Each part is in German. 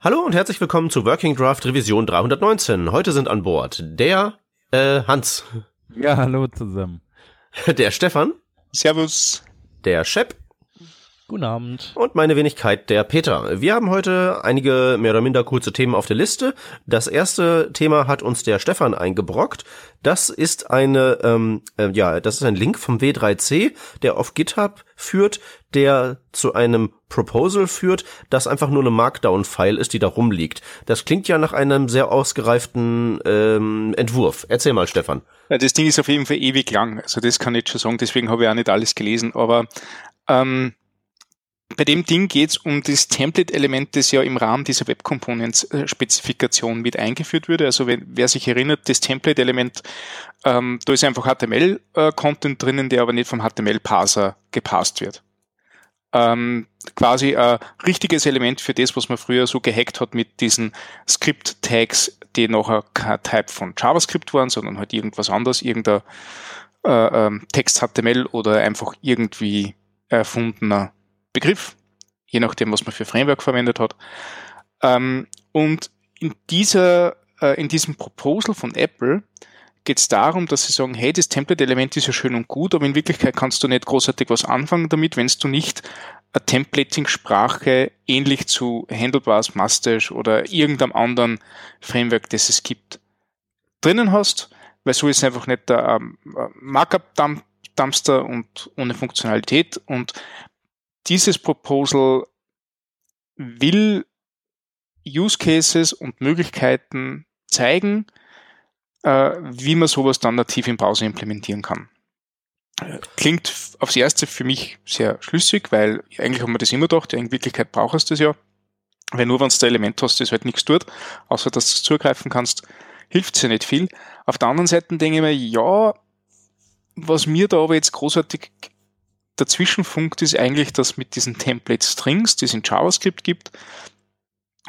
Hallo und herzlich willkommen zu Working Draft Revision 319. Heute sind an Bord der äh, Hans. Ja, hallo zusammen. Der Stefan. Servus. Der Shep. Guten Abend. Und meine Wenigkeit, der Peter. Wir haben heute einige mehr oder minder kurze Themen auf der Liste. Das erste Thema hat uns der Stefan eingebrockt. Das ist eine, ähm, äh, ja, das ist ein Link vom W3C, der auf GitHub führt, der zu einem Proposal führt, das einfach nur eine Markdown-File ist, die da rumliegt. Das klingt ja nach einem sehr ausgereiften ähm, Entwurf. Erzähl mal, Stefan. Ja, das Ding ist auf jeden Fall ewig lang. Also das kann ich schon sagen, deswegen habe ich auch nicht alles gelesen. Aber ähm, bei dem Ding geht es um das Template-Element, das ja im Rahmen dieser Web Components-Spezifikation mit eingeführt wurde. Also wenn, wer sich erinnert, das Template-Element, ähm, da ist einfach HTML-Content drinnen, der aber nicht vom HTML-Parser gepasst wird. Ähm, quasi ein richtiges Element für das, was man früher so gehackt hat mit diesen Script-Tags, die nachher kein Type von JavaScript waren, sondern halt irgendwas anderes, irgendein äh, ähm, Text-HTML oder einfach irgendwie erfundener Begriff, je nachdem, was man für Framework verwendet hat. Ähm, und in dieser, äh, in diesem Proposal von Apple geht es darum, dass sie sagen, hey, das Template-Element ist ja schön und gut, aber in Wirklichkeit kannst du nicht großartig was anfangen damit, wenn du nicht eine Templating-Sprache ähnlich zu Handlebars, Mustache oder irgendeinem anderen Framework, das es gibt, drinnen hast, weil so ist einfach nicht der ähm, Markup-Dumpster und ohne Funktionalität und dieses Proposal will Use Cases und Möglichkeiten zeigen, äh, wie man sowas dann nativ im Browser implementieren kann. Klingt aufs Erste für mich sehr schlüssig, weil eigentlich haben wir das immer gedacht, in Wirklichkeit brauchst du das ja. Weil nur wenn du ein Element hast, das halt nichts tut, außer dass du es zugreifen kannst, hilft es ja nicht viel. Auf der anderen Seite denke ich mir, ja, was mir da aber jetzt großartig der Zwischenpunkt ist eigentlich, dass mit diesen Template Strings, die es in JavaScript gibt,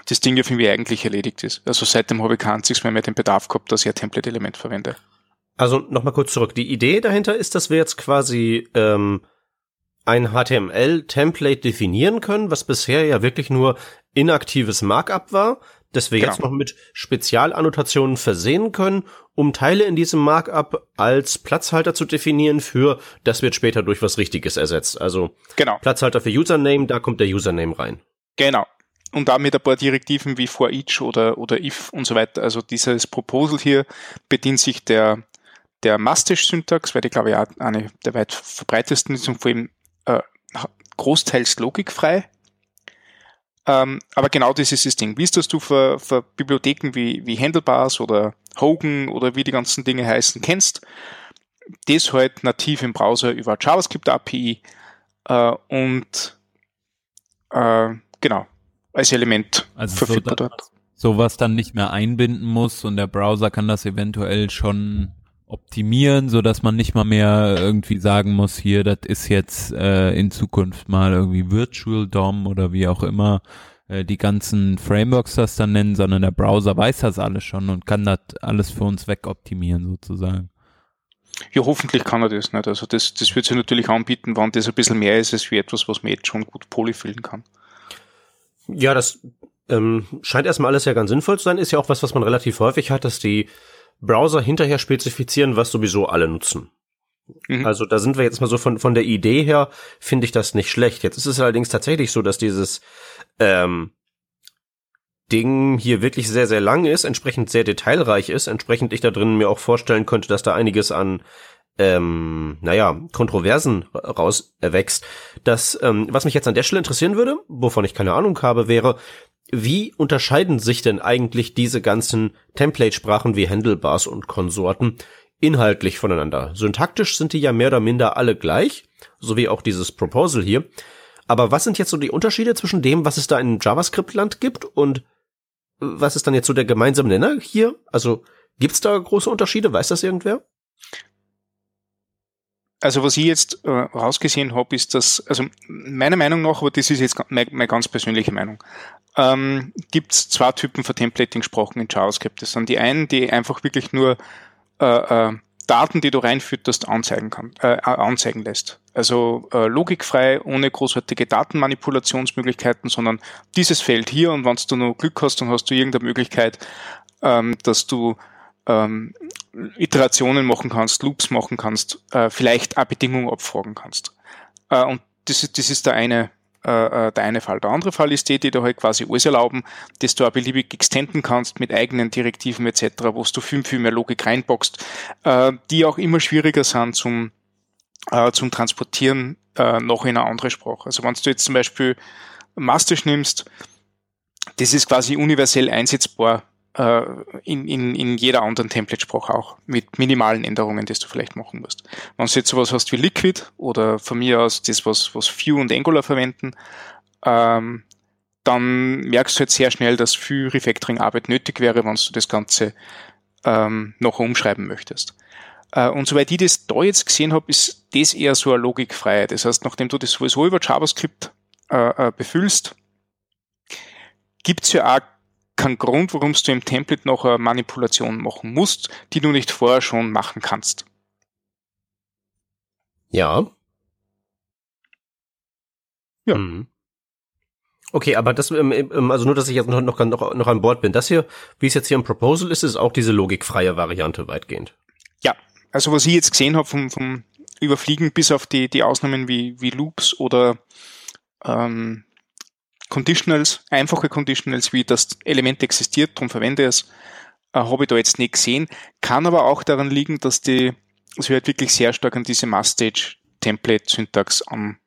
das Ding ja für mich eigentlich erledigt ist. Also seitdem habe ich kein einziges mehr, mehr den Bedarf gehabt, dass ich ein Template-Element verwende. Also nochmal kurz zurück. Die Idee dahinter ist, dass wir jetzt quasi ähm, ein HTML-Template definieren können, was bisher ja wirklich nur inaktives Markup war, das wir genau. jetzt noch mit Spezialannotationen versehen können, um Teile in diesem Markup als Platzhalter zu definieren für, das wird später durch was Richtiges ersetzt. Also genau. Platzhalter für Username, da kommt der Username rein. Genau. Und damit ein paar Direktiven wie for each oder, oder if und so weiter. Also dieses Proposal hier bedient sich der, der Mustache-Syntax, weil die, glaube ich, auch eine der weit verbreitesten ist und vor allem äh, großteils logikfrei. Ähm, aber genau das ist das Ding. Wie ist das du für, für Bibliotheken wie, wie Handlebars oder Hogan oder wie die ganzen Dinge heißen kennst? Das halt nativ im Browser über JavaScript API äh, und äh, genau als Element also verfügbar so, dort. Sowas dann nicht mehr einbinden muss und der Browser kann das eventuell schon optimieren, so dass man nicht mal mehr irgendwie sagen muss, hier, das ist jetzt äh, in Zukunft mal irgendwie Virtual DOM oder wie auch immer äh, die ganzen Frameworks das dann nennen, sondern der Browser weiß das alles schon und kann das alles für uns wegoptimieren sozusagen. Ja, hoffentlich kann er das nicht. Also das, das wird sich natürlich anbieten, wann das ein bisschen mehr ist, als wie etwas, was man jetzt schon gut polyfillen kann. Ja, das ähm, scheint erstmal alles ja ganz sinnvoll zu sein. Ist ja auch was, was man relativ häufig hat, dass die Browser hinterher spezifizieren, was sowieso alle nutzen. Mhm. Also da sind wir jetzt mal so von, von der Idee her, finde ich das nicht schlecht. Jetzt ist es allerdings tatsächlich so, dass dieses ähm, Ding hier wirklich sehr, sehr lang ist, entsprechend sehr detailreich ist, entsprechend ich da drin mir auch vorstellen könnte, dass da einiges an ähm, naja, Kontroversen raus erwächst. Das, ähm, was mich jetzt an der Stelle interessieren würde, wovon ich keine Ahnung habe, wäre, wie unterscheiden sich denn eigentlich diese ganzen Template-Sprachen wie Handlebars und Konsorten inhaltlich voneinander? Syntaktisch sind die ja mehr oder minder alle gleich, so wie auch dieses Proposal hier. Aber was sind jetzt so die Unterschiede zwischen dem, was es da in JavaScript-Land gibt und was ist dann jetzt so der gemeinsame Nenner hier? Also gibt's da große Unterschiede? Weiß das irgendwer? Also was ich jetzt äh, rausgesehen habe, ist, dass, also meiner Meinung nach, aber das ist jetzt meine, meine ganz persönliche Meinung, ähm, gibt es zwei Typen von Templating-Sprachen in JavaScript. Das sind die einen, die einfach wirklich nur äh, äh, Daten, die du reinfütterst, anzeigen, kann, äh, anzeigen lässt. Also äh, logikfrei, ohne großartige Datenmanipulationsmöglichkeiten, sondern dieses Feld hier und wenn du noch Glück hast, dann hast du irgendeine Möglichkeit, ähm, dass du ähm, Iterationen machen kannst, Loops machen kannst, äh, vielleicht eine Bedingung abfragen kannst. Äh, und das ist, das ist der eine äh, äh, der eine Fall. Der andere Fall ist die, die da halt quasi alles erlauben, dass du auch beliebig extenden kannst mit eigenen Direktiven etc., wo du viel, viel mehr Logik reinboxst, äh, die auch immer schwieriger sind zum, äh, zum Transportieren äh, noch in eine andere Sprache. Also wenn du jetzt zum Beispiel Mastisch nimmst, das ist quasi universell einsetzbar äh, in, in, in jeder anderen Template-Sprache auch, mit minimalen Änderungen, die du vielleicht machen musst. Wenn du jetzt sowas hast wie Liquid oder von mir aus das, was, was Vue und Angular verwenden, ähm, dann merkst du halt sehr schnell, dass viel Refactoring-Arbeit nötig wäre, wenn du das Ganze ähm, noch umschreiben möchtest. Äh, und soweit ich das da jetzt gesehen habe, ist das eher so eine logikfreie. Das heißt, nachdem du das sowieso über JavaScript äh, äh befüllst, gibt's ja auch kein Grund, warum du im Template noch eine Manipulation machen musst, die du nicht vorher schon machen kannst. Ja. Ja. Mhm. Okay, aber das, ähm, ähm, also nur, dass ich jetzt noch, noch, noch an Bord bin. Das hier, wie es jetzt hier im Proposal ist, ist auch diese logikfreie Variante weitgehend. Ja, also was ich jetzt gesehen habe vom, vom Überfliegen, bis auf die, die Ausnahmen wie, wie Loops oder ähm, Conditionals, einfache Conditionals, wie das Element existiert, darum verwende ich es, äh, habe ich da jetzt nicht gesehen. Kann aber auch daran liegen, dass die, sie halt wirklich sehr stark an diese Must-Stage-Template-Syntax an,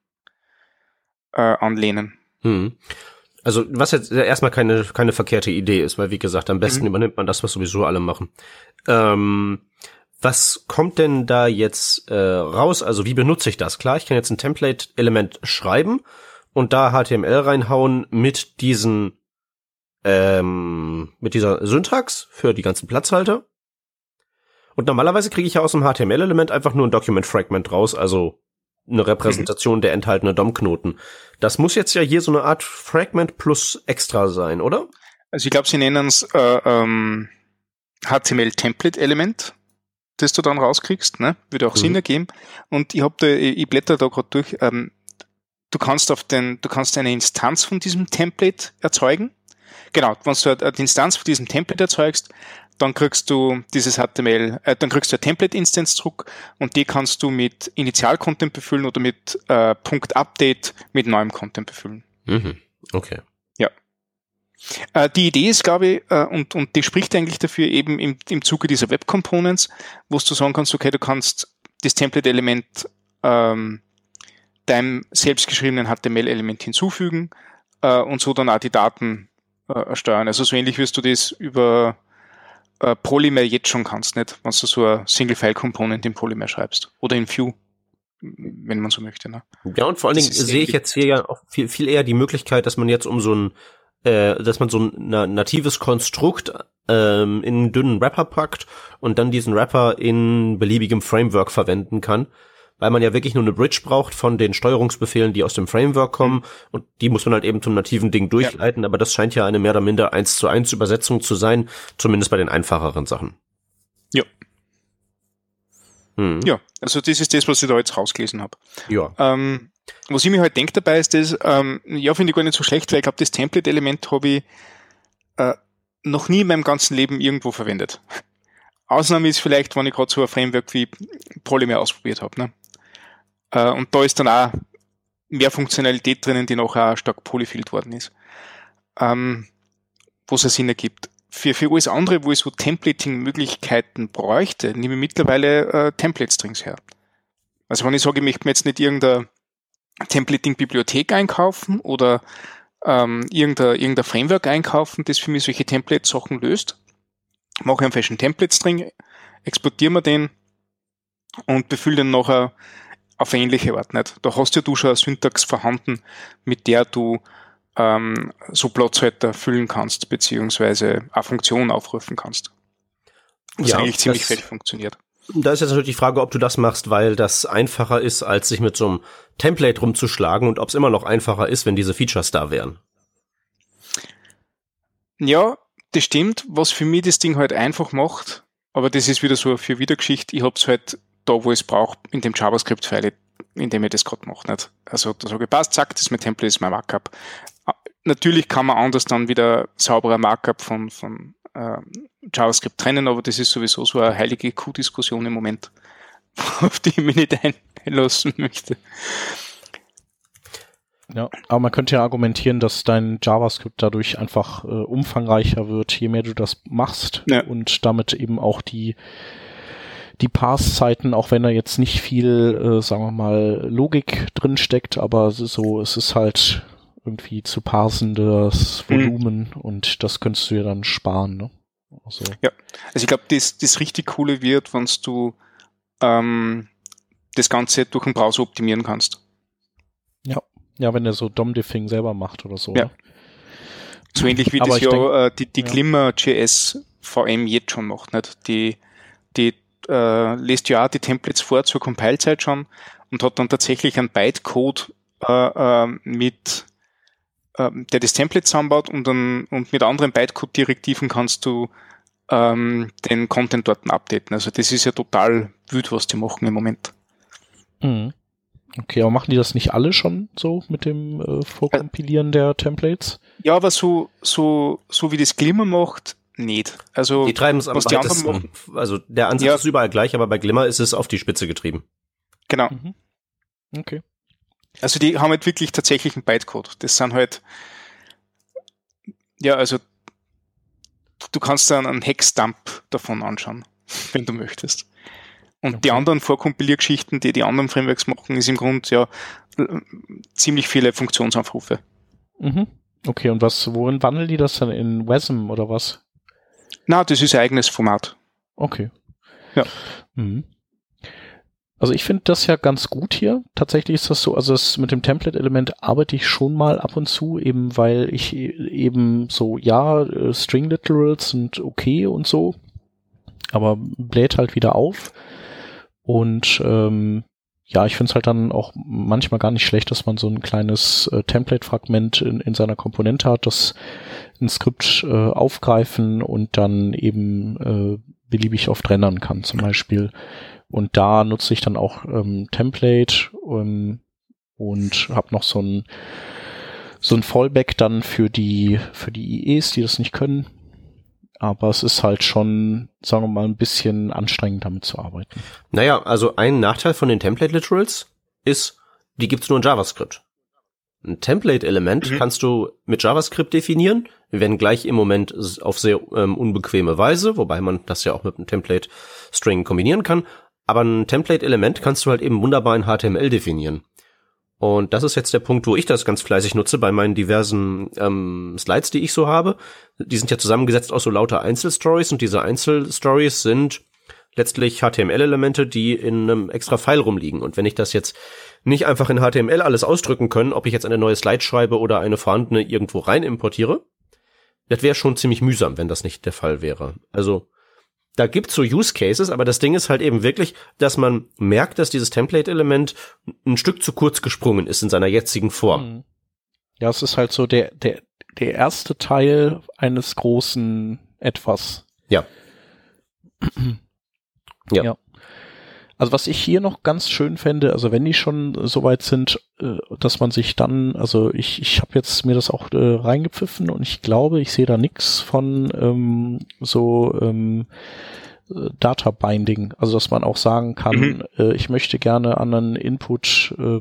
äh, anlehnen. Hm. Also was jetzt erstmal keine, keine verkehrte Idee ist, weil wie gesagt, am besten mhm. übernimmt man das, was sowieso alle machen. Ähm, was kommt denn da jetzt äh, raus? Also wie benutze ich das? Klar, ich kann jetzt ein Template-Element schreiben und da HTML reinhauen mit diesen ähm, mit dieser Syntax für die ganzen Platzhalter. Und normalerweise kriege ich ja aus dem HTML-Element einfach nur ein Document-Fragment raus, also eine Repräsentation mhm. der enthaltenen DOM-Knoten. Das muss jetzt ja hier so eine Art Fragment plus extra sein, oder? Also ich glaube, sie nennen es äh, ähm, HTML-Template-Element, das du dann rauskriegst, ne? Würde auch mhm. Sinn ergeben. Und ich habe da, ich blätter da gerade durch. Ähm, du kannst auf den, du kannst eine Instanz von diesem Template erzeugen. Genau, wenn du eine Instanz von diesem Template erzeugst, dann kriegst du dieses HTML, äh, dann kriegst du eine Template-Instance zurück und die kannst du mit Initial-Content befüllen oder mit äh, Punkt Update mit neuem Content befüllen. Mhm. Okay. Ja. Äh, die Idee ist, glaube ich, äh, und, und die spricht eigentlich dafür eben im, im Zuge dieser Web Components, wo du sagen kannst, okay, du kannst das Template-Element ähm, deinem selbstgeschriebenen HTML-Element hinzufügen äh, und so dann auch die Daten äh, steuern. Also so ähnlich wirst du das über äh, Polymer jetzt schon kannst, nicht? Wenn du so ein Single-File-Component in Polymer schreibst oder in Vue, wenn man so möchte. Ne? Ja, und vor allen Dingen sehe ich jetzt hier ja auch viel, viel eher die Möglichkeit, dass man jetzt um so ein äh, dass man so ein natives Konstrukt ähm, in einen dünnen Wrapper packt und dann diesen Wrapper in beliebigem Framework verwenden kann weil man ja wirklich nur eine Bridge braucht von den Steuerungsbefehlen, die aus dem Framework kommen mhm. und die muss man halt eben zum nativen Ding durchleiten, ja. aber das scheint ja eine mehr oder minder eins zu eins Übersetzung zu sein, zumindest bei den einfacheren Sachen. Ja. Hm. Ja, also das ist das, was ich da jetzt rausgelesen habe. Ja. Ähm, was ich mir halt denke dabei ist das, ähm, ja, finde ich gar nicht so schlecht, weil ich glaube, das Template-Element habe ich äh, noch nie in meinem ganzen Leben irgendwo verwendet. Ausnahme ist vielleicht, wenn ich gerade so ein Framework wie Polymer ausprobiert habe. Ne? Äh, und da ist dann auch mehr Funktionalität drinnen, die noch auch stark polyfilled worden ist. Ähm, wo es Sinn ergibt. Für, für alles andere, wo ich so Templating-Möglichkeiten bräuchte, nehme ich mittlerweile äh, Template-Strings her. Also wenn ich sage, ich möchte mir jetzt nicht irgendeine Templating-Bibliothek einkaufen oder ähm, irgendein, irgendein Framework einkaufen, das für mich solche Template-Sachen löst, mache einen falschen Template-String, exportiere mir den und befülle den nachher auf ähnliche Art nicht. Da hast ja du schon eine Syntax vorhanden, mit der du ähm, so Platzhalter füllen kannst, beziehungsweise eine Funktion aufrufen kannst. Was ja, eigentlich ziemlich fett funktioniert. Da ist jetzt natürlich die Frage, ob du das machst, weil das einfacher ist, als sich mit so einem Template rumzuschlagen und ob es immer noch einfacher ist, wenn diese Features da wären. Ja, das stimmt. Was für mich das Ding halt einfach macht, aber das ist wieder so für Wiedergeschichte. Ich habe es halt da, wo ich es brauche, in dem JavaScript-File, in dem ich das gerade mache. Nicht? Also da sage ich, passt, zack, das ist mein Template, das ist mein Markup. Natürlich kann man anders dann wieder sauberer Markup von, von äh, JavaScript trennen, aber das ist sowieso so eine heilige Q-Diskussion im Moment, auf die ich mich nicht einlassen möchte. Ja, aber man könnte ja argumentieren, dass dein JavaScript dadurch einfach äh, umfangreicher wird, je mehr du das machst ja. und damit eben auch die die Pass-Zeiten, auch wenn da jetzt nicht viel, äh, sagen wir mal, Logik drin steckt, aber so, es ist halt irgendwie zu parsendes mhm. Volumen mhm. und das könntest du ja dann sparen, ne? Also. Ja, also ich glaube, das, das richtig coole wird, wenn du ähm, das Ganze durch den Browser optimieren kannst. Ja, ja, wenn er so DOM-Diffing selber macht oder so. Ja. Ne? So ähnlich wie Aber das ja denk, äh, die, die ja. Glimmer.js VM jetzt schon macht, nicht? Die äh, lässt ja auch die Templates vor zur Compile-Zeit schon und hat dann tatsächlich einen Bytecode äh, äh, mit äh, der das Template zusammenbaut und, dann, und mit anderen Bytecode-Direktiven kannst du ähm, den Content dort updaten. Also das ist ja total wüt, was die machen im Moment. Mhm. Okay, aber machen die das nicht alle schon so mit dem äh, Vorkompilieren der Templates? Ja, aber so, so, so wie das Glimmer macht, nicht. Also, die treiben es am weitesten. Also der Ansatz ja. ist überall gleich, aber bei Glimmer ist es auf die Spitze getrieben. Genau. Mhm. Okay. Also die haben halt wirklich tatsächlich einen Bytecode. Das sind halt, ja, also du kannst dann einen Hexdump davon anschauen, wenn du möchtest. Und okay. die anderen Vorkompiliergeschichten, die die anderen Frameworks machen, ist im Grunde ja ziemlich viele Funktionsaufrufe. Mhm. Okay, und was, worin wandeln die das dann in WASM oder was? Na, das ist ein eigenes Format. Okay. Ja. Mhm. Also ich finde das ja ganz gut hier. Tatsächlich ist das so, also das mit dem Template-Element arbeite ich schon mal ab und zu, eben weil ich e-, eben so, ja, äh, String Literals sind okay und so, aber bläht halt wieder auf. Und ähm, ja, ich finde es halt dann auch manchmal gar nicht schlecht, dass man so ein kleines äh, Template-Fragment in, in seiner Komponente hat, das ein Skript äh, aufgreifen und dann eben äh, beliebig oft rendern kann, zum Beispiel und da nutze ich dann auch ähm, Template ähm, und habe noch so ein so ein Fallback dann für die für die IEs, die das nicht können. Aber es ist halt schon, sagen wir mal, ein bisschen anstrengend damit zu arbeiten. Naja, also ein Nachteil von den Template Literals ist, die gibt's nur in JavaScript. Ein Template-Element mhm. kannst du mit JavaScript definieren, wenn gleich im Moment auf sehr ähm, unbequeme Weise, wobei man das ja auch mit einem Template-String kombinieren kann. Aber ein Template-Element kannst du halt eben wunderbar in HTML definieren. Und das ist jetzt der Punkt, wo ich das ganz fleißig nutze bei meinen diversen ähm, Slides, die ich so habe. Die sind ja zusammengesetzt aus so lauter Einzelstories und diese Einzelstories sind letztlich HTML-Elemente, die in einem extra File rumliegen. Und wenn ich das jetzt nicht einfach in HTML alles ausdrücken können, ob ich jetzt eine neue Slide schreibe oder eine vorhandene irgendwo rein importiere, das wäre schon ziemlich mühsam, wenn das nicht der Fall wäre. Also da gibt's so Use Cases, aber das Ding ist halt eben wirklich, dass man merkt, dass dieses Template-Element ein Stück zu kurz gesprungen ist in seiner jetzigen Form. Mhm. Ja, es ist halt so der, der, der erste Teil eines großen Etwas. Ja. ja. ja. Also was ich hier noch ganz schön fände, also wenn die schon so weit sind, äh, dass man sich dann, also ich, ich habe jetzt mir das auch äh, reingepfiffen und ich glaube, ich sehe da nichts von ähm, so ähm, äh, Data Binding, also dass man auch sagen kann, mhm. äh, ich möchte gerne an einen Input äh,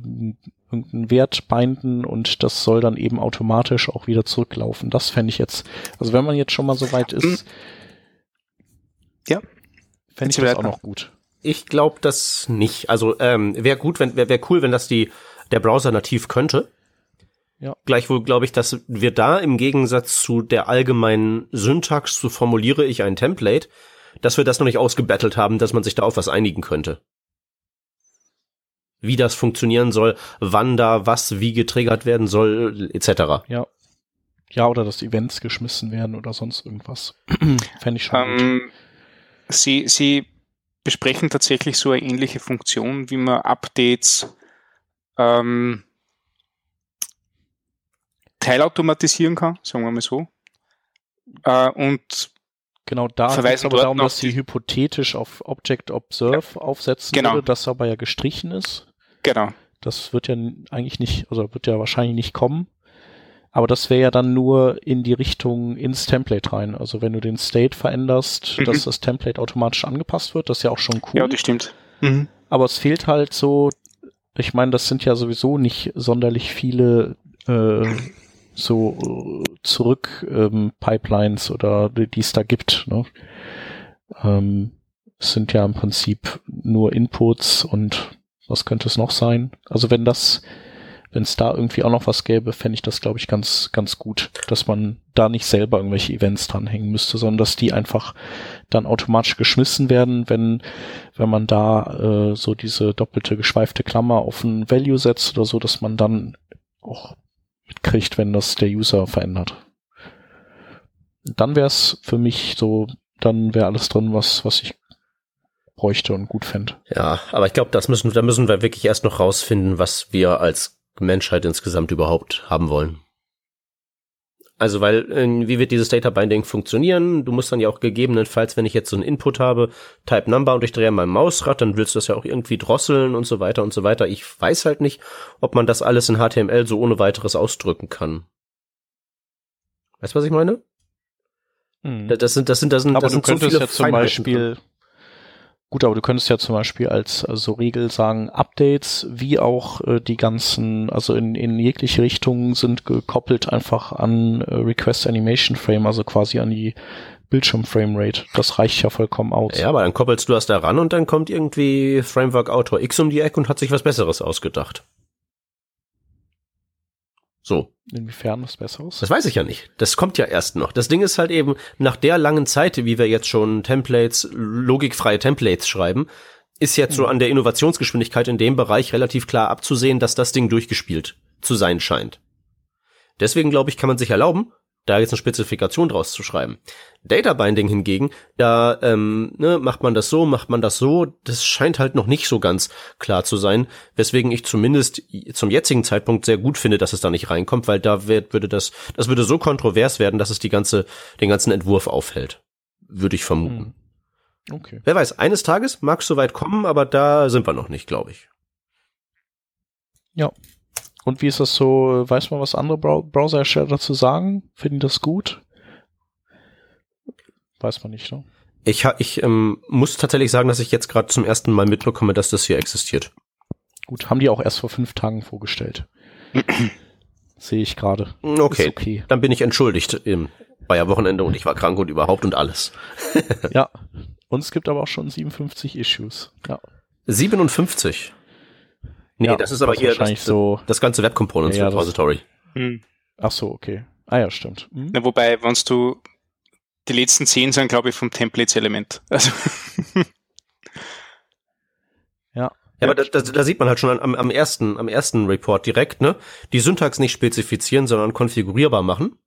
irgendeinen Wert binden und das soll dann eben automatisch auch wieder zurücklaufen. Das fände ich jetzt, also wenn man jetzt schon mal so weit ist, mhm. ja, fände ich das auch noch gut. Ich glaube das nicht. Also ähm, wäre gut, wenn wäre wär cool, wenn das die der Browser nativ könnte. Ja. Gleichwohl glaube ich, dass wir da im Gegensatz zu der allgemeinen Syntax, so formuliere ich ein Template, dass wir das noch nicht ausgebettelt haben, dass man sich da auf was einigen könnte. Wie das funktionieren soll, wann da was wie getriggert werden soll, etc. Ja. Ja, oder dass Events geschmissen werden oder sonst irgendwas. Fände ich schon um, gut. Ähm, sie, sie besprechen tatsächlich so eine ähnliche Funktion, wie man Updates ähm, teilautomatisieren kann, sagen wir mal so. Äh, und Genau, da es aber darum, dass sie hypothetisch auf Object Observe ja. aufsetzen genau. würde, das aber ja gestrichen ist. Genau. Das wird ja eigentlich nicht, also wird ja wahrscheinlich nicht kommen. Aber das wäre ja dann nur in die Richtung ins Template rein. Also wenn du den State veränderst, mhm. dass das Template automatisch angepasst wird, das ist ja auch schon cool. Ja, das stimmt. Mhm. Aber es fehlt halt so, ich meine, das sind ja sowieso nicht sonderlich viele äh, so äh, zurück ähm, Pipelines oder die es da gibt. Ne? Ähm, es sind ja im Prinzip nur Inputs und was könnte es noch sein? Also wenn das, wenn es da irgendwie auch noch was gäbe, fände ich das, glaube ich, ganz, ganz gut, dass man da nicht selber irgendwelche Events dranhängen müsste, sondern dass die einfach dann automatisch geschmissen werden, wenn, wenn man da äh, so diese doppelte geschweifte Klammer auf ein Value setzt oder so, dass man dann auch mitkriegt, wenn das der User verändert. Dann wäre es für mich so, dann wäre alles drin, was, was ich bräuchte und gut fände. Ja, aber ich glaube, das müssen, da müssen wir wirklich erst noch rausfinden, was wir als Menschheit insgesamt überhaupt haben wollen. Also, weil, äh, wie wird dieses Data Binding funktionieren? Du musst dann ja auch gegebenenfalls, wenn ich jetzt so einen Input habe, Type Number und ich drehe mein Mausrad, dann willst du das ja auch irgendwie drosseln und so weiter und so weiter. Ich weiß halt nicht, ob man das alles in HTML so ohne weiteres ausdrücken kann. Weißt du, was ich meine? Hm. Das sind, das sind, das sind, Aber das sind du könntest so ja zum Beispiel, Gut, aber du könntest ja zum Beispiel als also Regel sagen, Updates wie auch äh, die ganzen, also in, in jegliche Richtungen sind gekoppelt einfach an äh, Request Animation Frame, also quasi an die Bildschirm Frame Rate. Das reicht ja vollkommen aus. Ja, aber dann koppelst du das da ran und dann kommt irgendwie Framework Autor X um die Ecke und hat sich was Besseres ausgedacht. So. Inwiefern was Besseres? Das weiß ich ja nicht. Das kommt ja erst noch. Das Ding ist halt eben, nach der langen Zeit, wie wir jetzt schon Templates, logikfreie Templates schreiben, ist jetzt so hm. an der Innovationsgeschwindigkeit in dem Bereich relativ klar abzusehen, dass das Ding durchgespielt zu sein scheint. Deswegen glaube ich, kann man sich erlauben, da jetzt eine Spezifikation draus zu schreiben. Data Binding hingegen, da ähm, ne, macht man das so, macht man das so, das scheint halt noch nicht so ganz klar zu sein, weswegen ich zumindest zum jetzigen Zeitpunkt sehr gut finde, dass es da nicht reinkommt, weil da wird, würde das, das würde so kontrovers werden, dass es die ganze, den ganzen Entwurf aufhält, würde ich vermuten. Hm. Okay. Wer weiß, eines Tages mag es soweit kommen, aber da sind wir noch nicht, glaube ich. Ja, und wie ist das so? Weiß man, was andere Browser-Hersteller dazu sagen? Finden das gut? Weiß man nicht, ne? Ich, ich ähm, muss tatsächlich sagen, dass ich jetzt gerade zum ersten Mal mitbekomme, dass das hier existiert. Gut, haben die auch erst vor fünf Tagen vorgestellt. Sehe ich gerade. Okay. okay. Dann bin ich entschuldigt. Im war ja Wochenende und ich war krank und überhaupt und alles. ja. Und es gibt aber auch schon 57 Issues. Ja. 57? Nee, ja, das ist aber hier das, so das ganze Web Components ja, Repository. Hm. Ach so, okay. Ah ja, stimmt. Hm. Na, wobei, wenn du die letzten zehn sind, glaube ich, vom Templates-Element. Also ja. Ja, aber da, da, da sieht man halt schon am, am ersten, am ersten Report direkt, ne? Die Syntax nicht spezifizieren, sondern konfigurierbar machen.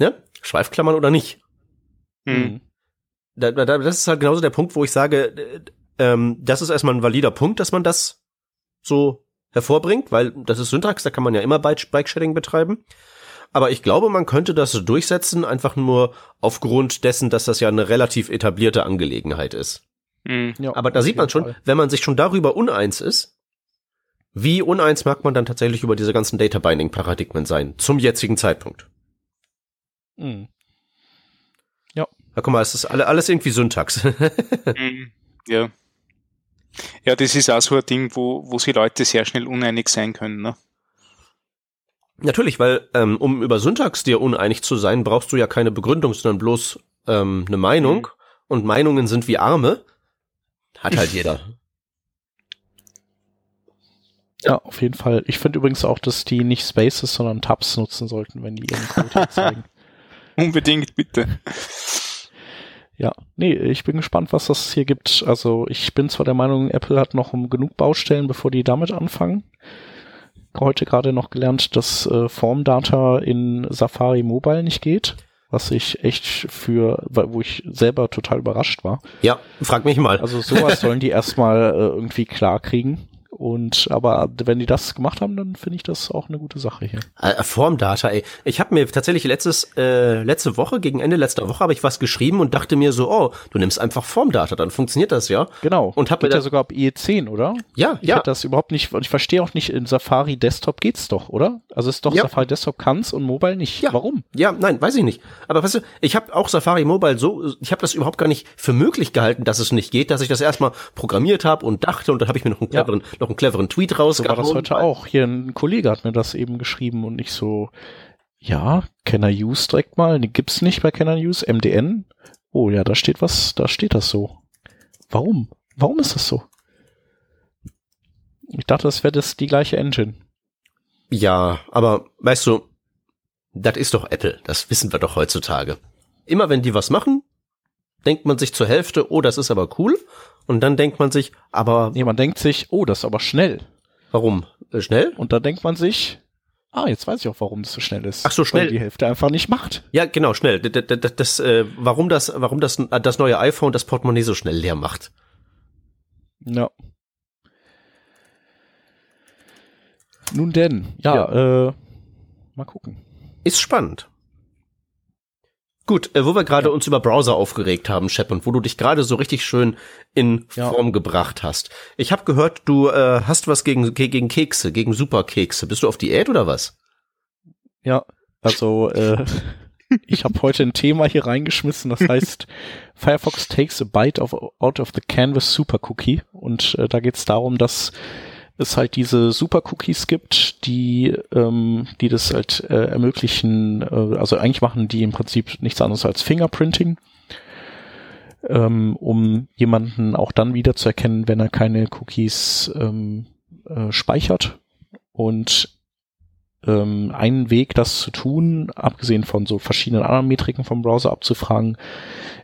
Ja? Schweifklammern oder nicht. Hm. Da, da, das ist halt genauso der Punkt, wo ich sage, ähm, das ist erstmal ein valider Punkt, dass man das so hervorbringt, weil das ist Syntax, da kann man ja immer Bike-Sharing betreiben. Aber ich glaube, man könnte das durchsetzen, einfach nur aufgrund dessen, dass das ja eine relativ etablierte Angelegenheit ist. Mhm. Ja, Aber da sieht man schon, Fall. wenn man sich schon darüber uneins ist, wie uneins mag man dann tatsächlich über diese ganzen Data Binding Paradigmen sein, zum jetzigen Zeitpunkt. Mhm. Ja. Na guck mal, es ist alles irgendwie Syntax. mhm. Ja. Ja, das ist auch so ein Ding, wo, wo sich Leute sehr schnell uneinig sein können. Ne? Natürlich, weil ähm, um über Syntax dir uneinig zu sein, brauchst du ja keine Begründung, sondern bloß ähm, eine Meinung. Mhm. Und Meinungen sind wie Arme. Hat halt jeder. Ja, auf jeden Fall. Ich finde übrigens auch, dass die nicht Spaces, sondern Tabs nutzen sollten, wenn die ihren Code zeigen. Unbedingt, bitte. Ja, nee, ich bin gespannt, was das hier gibt. Also ich bin zwar der Meinung, Apple hat noch genug Baustellen, bevor die damit anfangen. Heute gerade noch gelernt, dass äh, Formdata in Safari Mobile nicht geht, was ich echt für, wo ich selber total überrascht war. Ja, frag mich mal. Also sowas sollen die erstmal äh, irgendwie klar kriegen. Und aber wenn die das gemacht haben, dann finde ich das auch eine gute Sache hier. Äh, Formdata, ey. Ich habe mir tatsächlich letztes äh, letzte Woche gegen Ende letzter Woche habe ich was geschrieben und dachte mir so, oh, du nimmst einfach Formdata, dann funktioniert das ja. Genau. Und hab mir ja sogar ab IE10, oder? ja, Ich ja. das überhaupt nicht, und ich verstehe auch nicht, in Safari Desktop geht's doch, oder? Also ist doch Ja. Safari Desktop kann's und Mobile nicht. Ja. Warum? Ja, nein, weiß ich nicht. Aber weißt du, ich habe auch Safari Mobile so, ich habe das überhaupt gar nicht für möglich gehalten, dass es nicht geht, dass ich das erstmal programmiert habe und dachte und dann habe ich mir noch einen Ja. Noch einen cleveren Tweet So war rausgehauen. das heute auch. Hier ein Kollege hat mir das eben geschrieben und ich so, ja, I use direkt mal? Nee, gibt's nicht bei I use? MDN? Oh ja, da steht was, da steht das so. Warum? Warum ist das so? Ich dachte, das wäre das die gleiche Engine. Ja, aber weißt du, das ist doch Apple, das wissen wir doch heutzutage. Immer wenn die was machen, denkt man sich zur Hälfte, oh, das ist aber cool. Und dann denkt man sich, aber Nee, man denkt sich, oh, das ist aber schnell. warum? Äh, schnell? Und da denkt man sich, ah, jetzt weiß ich auch, warum das so schnell ist. Ach so, schnell. Weil die Hälfte einfach nicht macht. Ja, genau, schnell. D- d- d- Das, das, äh, warum das, warum das, das neue iPhone das Portemonnaie so schnell leer macht. Ja. Nun denn, ja, äh, mal gucken. Ist spannend. Gut, äh, wo wir gerade uns über Browser aufgeregt haben, Shep, und wo du dich gerade so richtig schön in Ja. Form gebracht hast. Ich habe gehört, du äh, hast was gegen, ge- gegen Kekse, gegen Superkekse. Bist du auf Diät oder was? Ja, also äh, ich habe heute ein Thema hier reingeschmissen, das heißt Firefox takes a bite of, out of the canvas Super Cookie und äh, da geht es darum, dass es halt diese Super Cookies gibt, die ähm, die das halt äh, ermöglichen, äh, also eigentlich machen die im Prinzip nichts anderes als Fingerprinting, ähm, um jemanden auch dann wieder zu erkennen, wenn er keine Cookies ähm, äh, speichert. Und ähm, ein Weg, das zu tun, abgesehen von so verschiedenen anderen Metriken vom Browser abzufragen,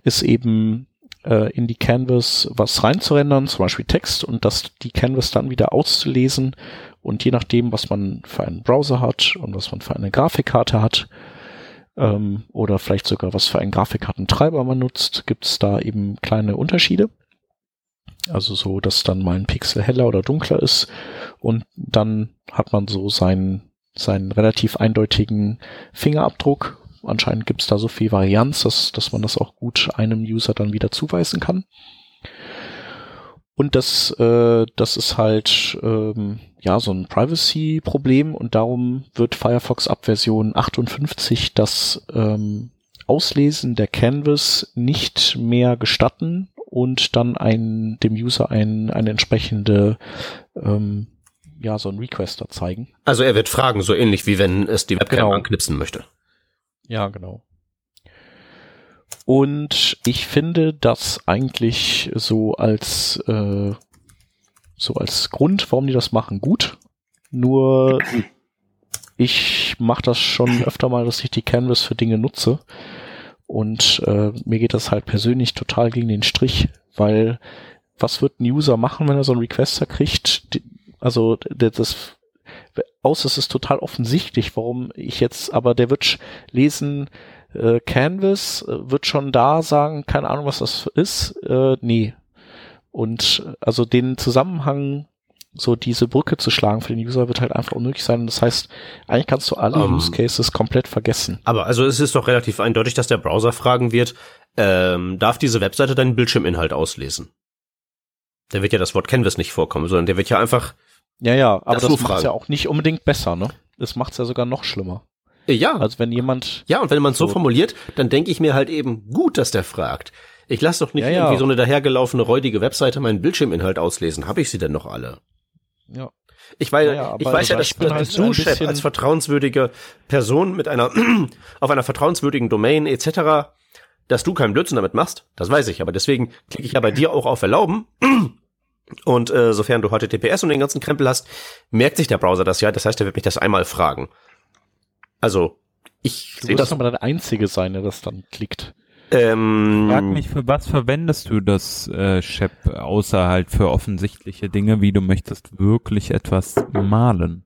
ist eben äh, in die Canvas was reinzurendern, zum Beispiel Text, und das die Canvas dann wieder auszulesen. Und je nachdem, was man für einen Browser hat und was man für eine Grafikkarte hat, ähm, oder vielleicht sogar was für einen Grafikkartentreiber man nutzt, gibt es da eben kleine Unterschiede. Also so, dass dann mal ein Pixel heller oder dunkler ist und dann hat man so seinen seinen relativ eindeutigen Fingerabdruck. Anscheinend gibt es da so viel Varianz, dass, dass man das auch gut einem User dann wieder zuweisen kann. Und das, äh, das ist halt ähm, ja so ein Privacy-Problem und darum wird Firefox ab Version 58 das ähm, Auslesen der Canvas nicht mehr gestatten und dann ein, dem User ein, eine entsprechende ähm, ja, so ein Requester zeigen. Also er wird fragen, so ähnlich wie wenn es die Webcam Genau. anknipsen möchte. Ja, genau. Und ich finde das eigentlich so als äh, so als Grund, warum die das machen, gut. Nur ich mache das schon öfter mal, dass ich die Canvas für Dinge nutze. Und äh, mir geht das halt persönlich total gegen den Strich, weil was wird ein User machen, wenn er so einen Requester kriegt? Die, also das aus, es ist total offensichtlich, warum ich jetzt, aber der wird lesen, äh, Canvas, äh, wird schon da sagen, keine Ahnung, was das ist, äh, nee. Und äh, also den Zusammenhang, so diese Brücke zu schlagen für den User, wird halt einfach unmöglich sein. Das heißt, eigentlich kannst du alle Ähm. Use Cases komplett vergessen. Aber also es ist doch relativ eindeutig, dass der Browser fragen wird, ähm, darf diese Webseite deinen Bildschirminhalt auslesen? Da wird ja das Wort Canvas nicht vorkommen, sondern der wird ja einfach, Ja, ja, aber Das das, macht's fragen. ja auch nicht unbedingt besser, ne? Das macht's ja sogar noch schlimmer. äh, ja, Also wenn jemand, ja, und wenn man es so so. formuliert, dann denke ich mir halt eben, gut, dass der fragt. Ich lasse doch nicht Ja, ja. irgendwie so eine dahergelaufene, räudige Webseite meinen Bildschirminhalt auslesen. Habe ich sie denn noch alle? ja, Ich weiß, Ja, ich weiß ja, dass halt du, ein Chef, als vertrauenswürdige Person mit einer, auf einer vertrauenswürdigen Domain etc., dass du keinen Blödsinn damit machst, das weiß ich, aber deswegen klicke ich ja bei dir auch auf Erlauben. Und äh, sofern du HTTPS und den ganzen Krempel hast, merkt sich der Browser das ja. Das heißt, er wird mich das einmal fragen. Also, ich du sehe das. aber der Einzige sein, der das dann klickt. Ähm, Frag mich, für was verwendest du das, äh, Shep, außer halt für offensichtliche Dinge, wie du möchtest wirklich etwas malen?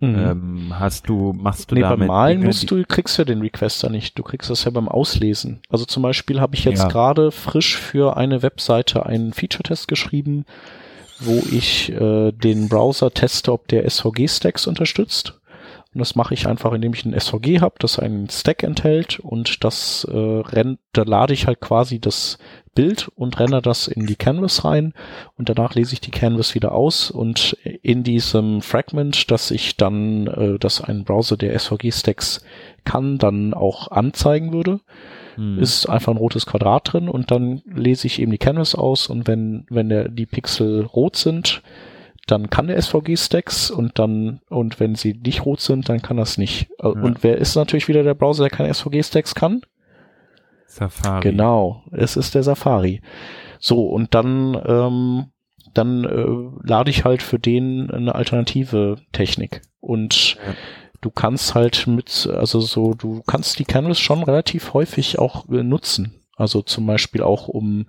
Ähm, hast du, machst du Mhm. Nee, beim damit Malen Dinge, musst du, kriegst ja den Requester nicht. Du kriegst das ja beim Auslesen. Also zum Beispiel habe ich jetzt Ja. gerade frisch für eine Webseite einen Feature-Test geschrieben, wo ich äh, den Browser teste, ob der SVG-Stacks unterstützt. Und das mache ich einfach, indem ich ein SVG habe, das einen Stack enthält und das äh, rennt, da lade ich halt quasi das Bild und renne das in die Canvas rein und danach lese ich die Canvas wieder aus und in diesem Fragment, dass ich dann, äh, dass ein Browser der SVG-Stacks kann, dann auch anzeigen würde, hm. ist einfach ein rotes Quadrat drin und dann lese ich eben die Canvas aus und wenn, wenn der, die Pixel rot sind, dann kann der SVG Stacks und dann, und wenn sie nicht rot sind, dann kann das nicht. Äh, ja. Und wer ist natürlich wieder der Browser, der keine SVG Stacks kann? Safari. Genau, es ist der Safari. So, und dann, ähm, dann äh, lade ich halt für den eine alternative Technik. Und ja. du kannst halt mit, also so, du kannst die Canvas schon relativ häufig auch äh, nutzen. Also zum Beispiel auch um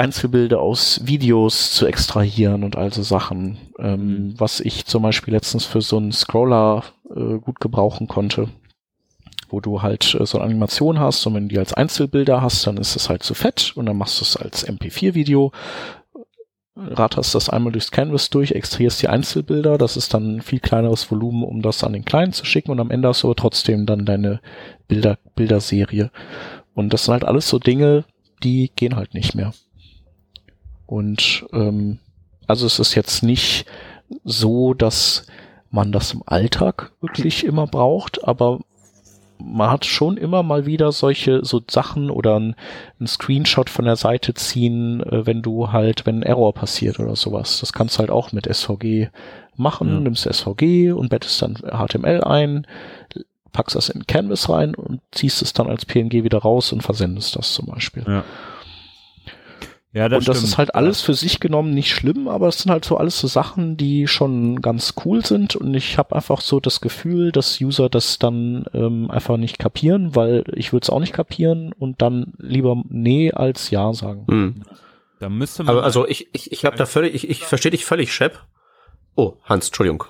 Einzelbilder aus Videos zu extrahieren und also Sachen, ähm, mhm. was ich zum Beispiel letztens für so einen Scroller äh, gut gebrauchen konnte, wo du halt äh, so eine Animation hast und wenn du die als Einzelbilder hast, dann ist es halt zu fett und dann machst du es als MP4-Video, ratterst das einmal durchs Canvas durch, extrahierst die Einzelbilder, das ist dann ein viel kleineres Volumen, um das an den Client zu schicken und am Ende hast du aber trotzdem dann deine Bilder, Bilderserie. Und das sind halt alles so Dinge, die gehen halt nicht mehr. Und ähm, also es ist jetzt nicht so, dass man das im Alltag wirklich immer braucht, aber man hat schon immer mal wieder solche so Sachen oder ein, ein Screenshot von der Seite ziehen, äh, wenn du halt, wenn ein Error passiert oder sowas. Das kannst du halt auch mit SVG machen, ja. nimmst SVG und bettest dann HTML ein, packst das in Canvas rein und ziehst es dann als PNG wieder raus und versendest das zum Beispiel. Ja. Ja, das und das stimmt. ist halt alles für sich genommen nicht schlimm, aber es sind halt so alles so Sachen, die schon ganz cool sind und ich habe einfach so das Gefühl, dass User das dann ähm, einfach nicht kapieren, weil ich würde es auch nicht kapieren und dann lieber nee als ja sagen. Hm. Da müsste man aber also ich ich ich habe da völlig ich, ich verstehe dich völlig, Shep. Oh, Hans, Entschuldigung.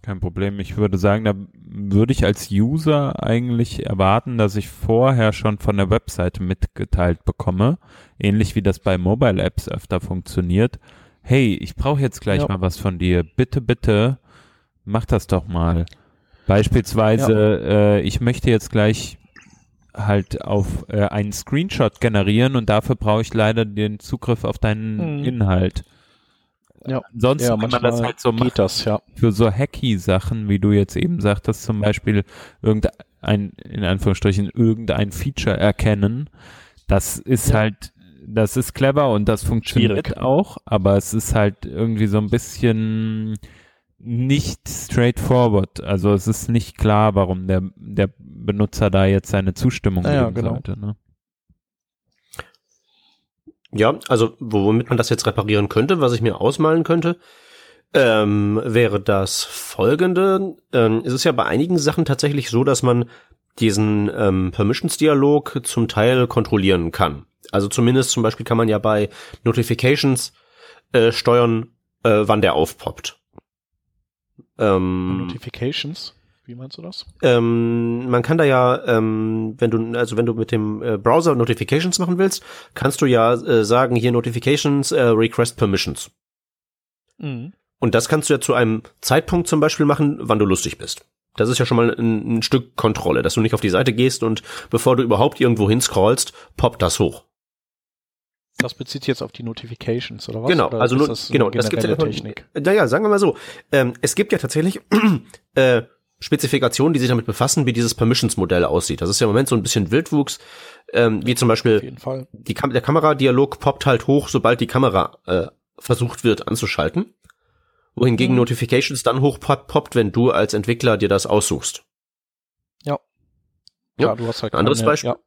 Kein Problem. Ich würde sagen, da würde ich als User eigentlich erwarten, dass ich vorher schon von der Webseite mitgeteilt bekomme, ähnlich wie das bei Mobile Apps öfter funktioniert. Hey, ich brauche jetzt gleich ja. mal was von dir. Bitte, bitte, mach das doch mal. Beispielsweise, ja. äh, ich möchte jetzt gleich halt auf äh, einen Screenshot generieren und dafür brauche ich leider den Zugriff auf deinen hm. Inhalt. Ja. Ansonsten ja, kann man das halt so machen. Das, ja. Für so hacky Sachen, wie du jetzt eben sagtest, zum Beispiel irgendein, in Anführungsstrichen, irgendein Feature erkennen. Das ist halt, das ist clever und das funktioniert Schwierig. auch, aber es ist halt irgendwie so ein bisschen nicht straightforward. Also es ist nicht klar, warum der, der Benutzer da jetzt seine Zustimmung ja, geben genau. sollte. Ne? Ja, also womit man das jetzt reparieren könnte, was ich mir ausmalen könnte, ähm, wäre das folgende. Ähm, es ist ja bei einigen Sachen tatsächlich so, dass man diesen ähm, Permissions-Dialog zum Teil kontrollieren kann. Also zumindest zum Beispiel kann man ja bei Notifications äh, steuern, äh, wann der aufpoppt. Ähm, Notifications? Wie meinst du das? Ähm, man kann da ja, ähm, wenn du, also wenn du mit dem äh, Browser Notifications machen willst, kannst du ja äh, sagen, hier Notifications, äh, Request Permissions. Mhm. Und das kannst du ja zu einem Zeitpunkt zum Beispiel machen, wann du lustig bist. Das ist ja schon mal ein, ein Stück Kontrolle, dass du nicht auf die Seite gehst und bevor du überhaupt irgendwo hinscrollst, poppt das hoch. Das bezieht sich jetzt auf die Notifications oder was? Genau, oder also das genau, das gibt ja Technik. Naja, sagen wir mal so, ähm, es gibt ja tatsächlich äh, Spezifikationen, die sich damit befassen, wie dieses Permissions-Modell aussieht. Das ist ja im Moment so ein bisschen Wildwuchs, ähm, wie zum Beispiel die Kam der Kameradialog poppt halt hoch, sobald die Kamera äh, versucht wird anzuschalten. Wohingegen mhm. Notifications dann hoch poppt, wenn du als Entwickler dir das aussuchst. Ja. Ja, ja du hast halt ein anderes keine, Beispiel. Ja.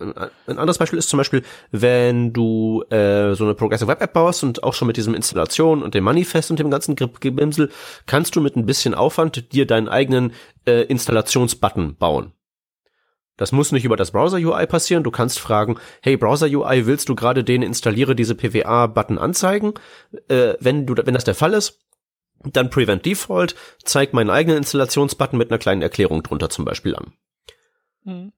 Ein anderes Beispiel ist zum Beispiel, wenn du äh, so eine Progressive Web App baust und auch schon mit diesem Installation und dem Manifest und dem ganzen Gebimsel, kannst du mit ein bisschen Aufwand dir deinen eigenen äh, Installationsbutton bauen. Das muss nicht über das Browser UI passieren. Du kannst fragen, hey Browser UI, willst du gerade den installiere diese PWA-Button anzeigen? Äh, wenn du, wenn das der Fall ist, dann Prevent Default zeigt meinen eigenen Installationsbutton mit einer kleinen Erklärung drunter zum Beispiel an. Mhm.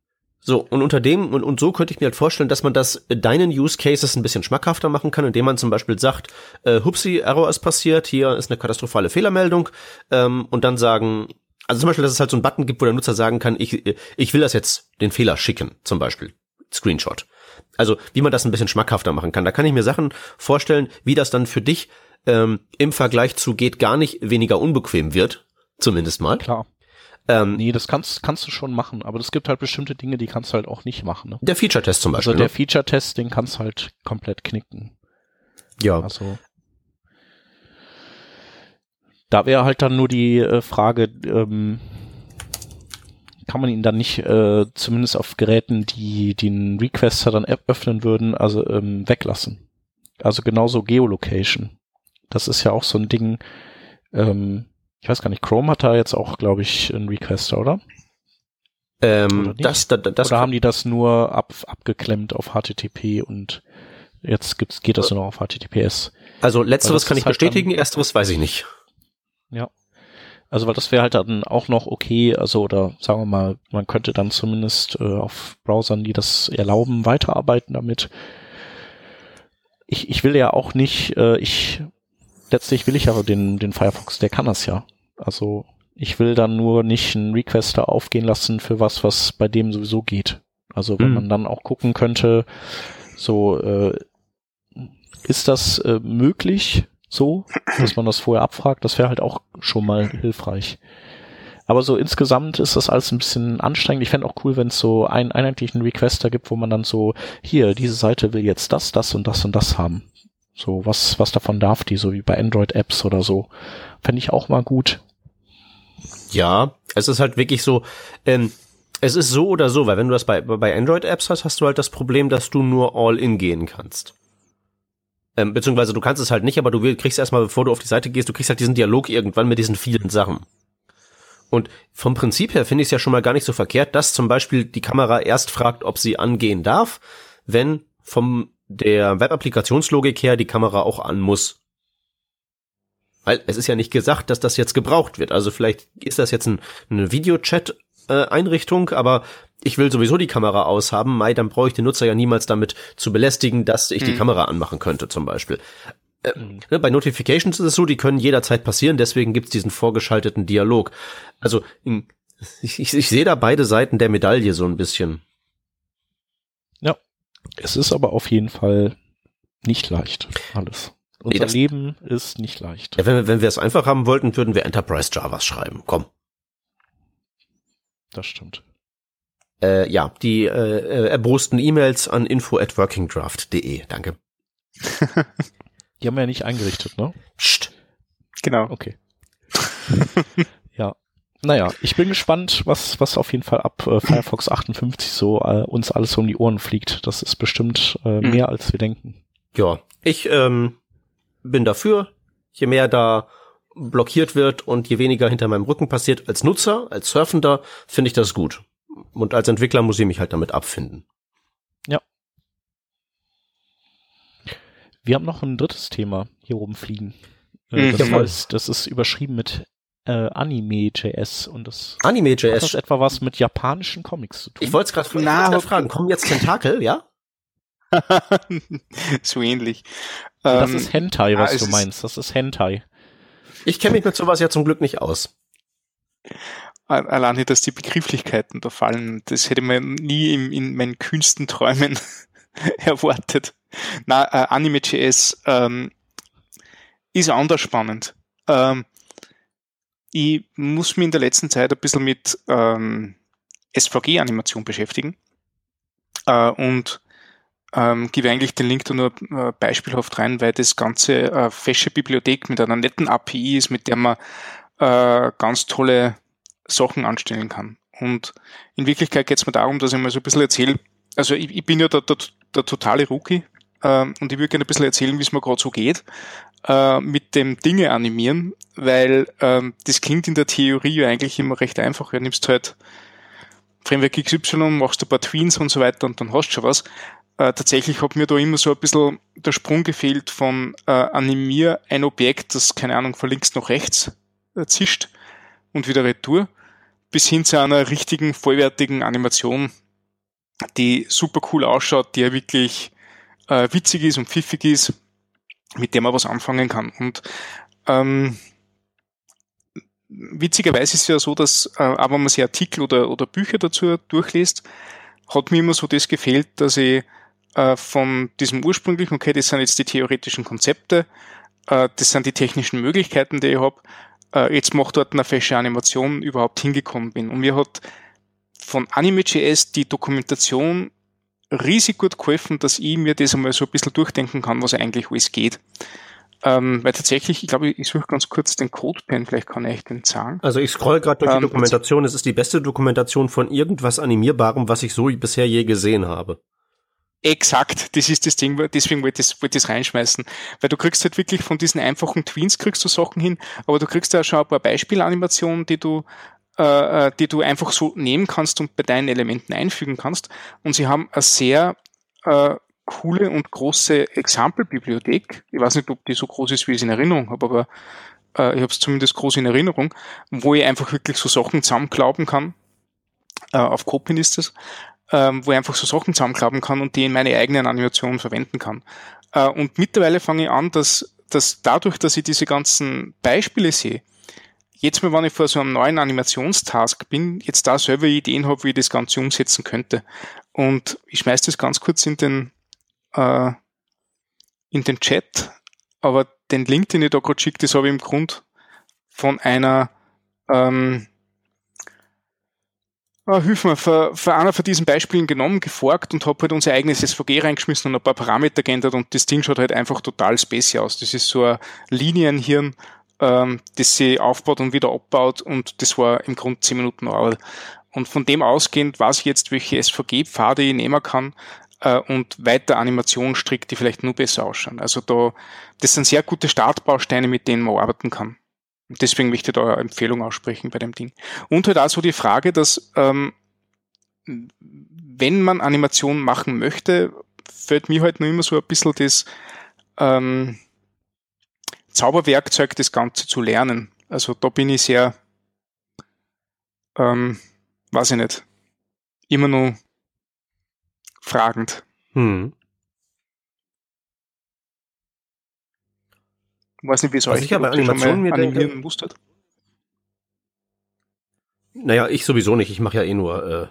So, und unter dem, und, und so könnte ich mir halt vorstellen, dass man das deinen Use Cases ein bisschen schmackhafter machen kann, indem man zum Beispiel sagt, äh, hupsi, Error ist passiert, hier ist eine katastrophale Fehlermeldung, ähm, und dann sagen, also zum Beispiel, dass es halt so einen Button gibt, wo der Nutzer sagen kann, ich, ich will das jetzt den Fehler schicken, zum Beispiel. Screenshot. Also, wie man das ein bisschen schmackhafter machen kann. Da kann ich mir Sachen vorstellen, wie das dann für dich ähm, im Vergleich zu geht gar nicht weniger unbequem wird, zumindest mal. Klar. Ähm, nee, das kannst, kannst du schon machen, aber es gibt halt bestimmte Dinge, die kannst du halt auch nicht machen. Ne? Der Feature-Test zum Beispiel. Also der ne? Feature-Test, den kannst du halt komplett knicken. Ja. Also da wäre halt dann nur die äh, Frage, ähm, kann man ihn dann nicht äh, zumindest auf Geräten, die den Requester dann öffnen würden, also ähm, weglassen. Also genauso Geolocation. Das ist ja auch so ein Ding, ähm, ich weiß gar nicht, Chrome hat da jetzt auch, glaube ich, einen Requester, oder? Ähm, oder das, das, das oder haben die das nur ab, abgeklemmt auf HTTP und jetzt gibt's, geht das nur noch auf HTTPS? Also letzteres kann ich halt bestätigen, ersteres weiß ich nicht. Ja. Also weil das wäre halt dann auch noch okay, also oder sagen wir mal, man könnte dann zumindest äh, auf Browsern, die das erlauben, weiterarbeiten damit. Ich, ich will ja auch nicht, äh, ich letztlich will ich aber den, den Firefox, der kann das ja. Also ich will dann nur nicht einen Requester aufgehen lassen für was, was bei dem sowieso geht. Also wenn hm. man dann auch gucken könnte, so äh, ist das äh, möglich so, dass man das vorher abfragt, das wäre halt auch schon mal hilfreich. Aber so insgesamt ist das alles ein bisschen anstrengend. Ich fände auch cool, wenn es so einen einheitlichen Requester gibt, wo man dann so, hier, diese Seite will jetzt das, das und das und das haben. So, was, was davon darf die, so wie bei Android-Apps oder so. Fände ich auch mal gut. Ja, es ist halt wirklich so, ähm, es ist so oder so, weil wenn du das bei, bei Android-Apps hast, hast du halt das Problem, dass du nur all-in gehen kannst. Ähm, beziehungsweise du kannst es halt nicht, aber du kriegst erstmal, bevor du auf die Seite gehst, du kriegst halt diesen Dialog irgendwann mit diesen vielen Sachen. Und vom Prinzip her finde ich es ja schon mal gar nicht so verkehrt, dass zum Beispiel die Kamera erst fragt, ob sie angehen darf, wenn vom der Web-Applikationslogik her die Kamera auch an muss. Weil es ist ja nicht gesagt, dass das jetzt gebraucht wird. Also vielleicht ist das jetzt ein, eine Videochat-Einrichtung, aber ich will sowieso die Kamera aushaben. Mai, dann brauche ich den Nutzer ja niemals damit zu belästigen, dass ich mhm. die Kamera anmachen könnte, zum Beispiel. Äh, ne, bei Notifications ist es so, die können jederzeit passieren, deswegen gibt's diesen vorgeschalteten Dialog. Also ich, ich, ich sehe da beide Seiten der Medaille so ein bisschen. Es ist aber auf jeden Fall nicht leicht, alles. Unser nee, Leben ist nicht leicht. Ja, wenn, wenn wir es einfach haben wollten, würden wir Enterprise Javas schreiben. Komm. Das stimmt. Äh, ja, die äh, erbrosten E-Mails an info at workingdraft.de. Danke. die haben wir ja nicht eingerichtet, ne? Psst. Genau. Okay. ja. Naja, ich bin gespannt, was, was auf jeden Fall ab äh, Firefox 58 so äh, uns alles um die Ohren fliegt. Das ist bestimmt äh, mhm. mehr, als wir denken. Ja, ich ähm, bin dafür. Je mehr da blockiert wird und je weniger hinter meinem Rücken passiert als Nutzer, als Surfender, finde ich das gut. Und als Entwickler muss ich mich halt damit abfinden. Ja. Wir haben noch ein drittes Thema hier oben fliegen. Äh, das, heißt, das ist überschrieben mit äh, Anime.js und das Anime.js hat das etwa was mit japanischen Comics zu tun. Ich wollte es gerade fragen, kommen jetzt Tentakel, ja? so ähnlich. Das ähm, ist Hentai, was ja, du meinst. Das ist Hentai. Ich kenne mich mit sowas ja zum Glück nicht aus. Alleine, dass die Begrifflichkeiten da fallen, das hätte man nie in, in meinen kühnsten Träumen erwartet. Na, äh, Anime.js ähm, ist anders spannend. Ähm, ich muss mich in der letzten Zeit ein bisschen mit ähm, SVG-Animation beschäftigen äh, und ähm, gebe eigentlich den Link da nur äh, beispielhaft rein, weil das ganze äh, fesche Bibliothek mit einer netten API ist, mit der man äh, ganz tolle Sachen anstellen kann. Und in Wirklichkeit geht es mir darum, dass ich mal so ein bisschen erzähle, also ich, ich bin ja der, der, der totale Rookie ähm, und ich würde gerne ein bisschen erzählen, wie es mir gerade so geht äh, mit dem Dinge animieren, weil ähm, das klingt in der Theorie ja eigentlich immer recht einfach. Du nimmst halt Framework XY, machst ein paar Tweens und so weiter und dann hast du schon was. Äh, tatsächlich hat mir da immer so ein bisschen der Sprung gefehlt von äh, animier ein Objekt, das, keine Ahnung, von links nach rechts äh, zischt und wieder retour, bis hin zu einer richtigen, vollwertigen Animation, die super cool ausschaut, die ja wirklich äh, witzig ist und pfiffig ist, mit der man was anfangen kann. Und ähm, witzigerweise ist es ja so, dass äh, wenn man sich Artikel oder, oder Bücher dazu durchliest, hat mir immer so das gefehlt, dass ich äh, von diesem ursprünglichen, okay, das sind jetzt die theoretischen Konzepte, äh, das sind die technischen Möglichkeiten, die ich habe, äh, jetzt macht dort eine fesche Animation überhaupt hingekommen bin. Und mir hat von Anime.js die Dokumentation riesig gut geholfen, dass ich mir das einmal so ein bisschen durchdenken kann, was eigentlich alles geht. Ähm, weil tatsächlich, ich glaube, ich suche ganz kurz den Codepen, vielleicht kann ich den sagen. Also ich scroll gerade durch die ähm, Dokumentation, es ist die beste Dokumentation von irgendwas Animierbarem, was ich so bisher je gesehen habe. Exakt, das ist das Ding, deswegen wollte ich das, wollte ich das reinschmeißen. Weil du kriegst halt wirklich von diesen einfachen Tweens kriegst du Sachen hin, aber du kriegst ja schon ein paar Beispielanimationen, die du, äh, äh, die du einfach so nehmen kannst und bei deinen Elementen einfügen kannst. Und sie haben eine sehr äh, coole und große Example-Bibliothek. Ich weiß nicht, ob die so groß ist, wie ich es in Erinnerung habe, aber äh, ich habe es zumindest groß in Erinnerung, wo ich einfach wirklich so Sachen zusammenklauben kann. Äh, auf Copin ist es ähm, wo ich einfach so Sachen zusammenklappen kann und die in meine eigenen Animationen verwenden kann. Äh, und mittlerweile fange ich an, dass, dass dadurch, dass ich diese ganzen Beispiele sehe, jetzt mal, wenn ich vor so einem neuen Animationstask bin, jetzt da selber Ideen habe, wie ich das Ganze umsetzen könnte. Und ich schmeiß das ganz kurz in den, äh, in den Chat, aber den Link, den ich da gerade schicke, das habe ich im Grund von einer ähm, äh, hilf mir, für, für einer von diesen Beispielen genommen, geforkt und habe halt unser eigenes SVG reingeschmissen und ein paar Parameter geändert und das Ding schaut halt einfach total spacey aus. Das ist so ein Linienhirn, ähm, das sie aufbaut und wieder abbaut und das war im Grunde 10 Minuten Arbeit. Und von dem ausgehend weiß ich jetzt, welche SVG-Pfade ich nehmen kann äh, und weiter Animationen strickt, die vielleicht nur besser ausschauen. Also da, das sind sehr gute Startbausteine, mit denen man arbeiten kann. Deswegen möchte ich da eine Empfehlung aussprechen bei dem Ding. Und halt also die Frage, dass ähm, wenn man Animation machen möchte, fällt mir halt nur immer so ein bisschen das ähm, Zauberwerkzeug, das Ganze zu lernen. Also da bin ich sehr, ähm, weiß ich nicht, immer nur fragend. Hm. Ich weiß nicht, wie es euch ich aber Animationen mir denke, musstet. Naja, ich sowieso nicht. Ich mache ja eh nur, äh,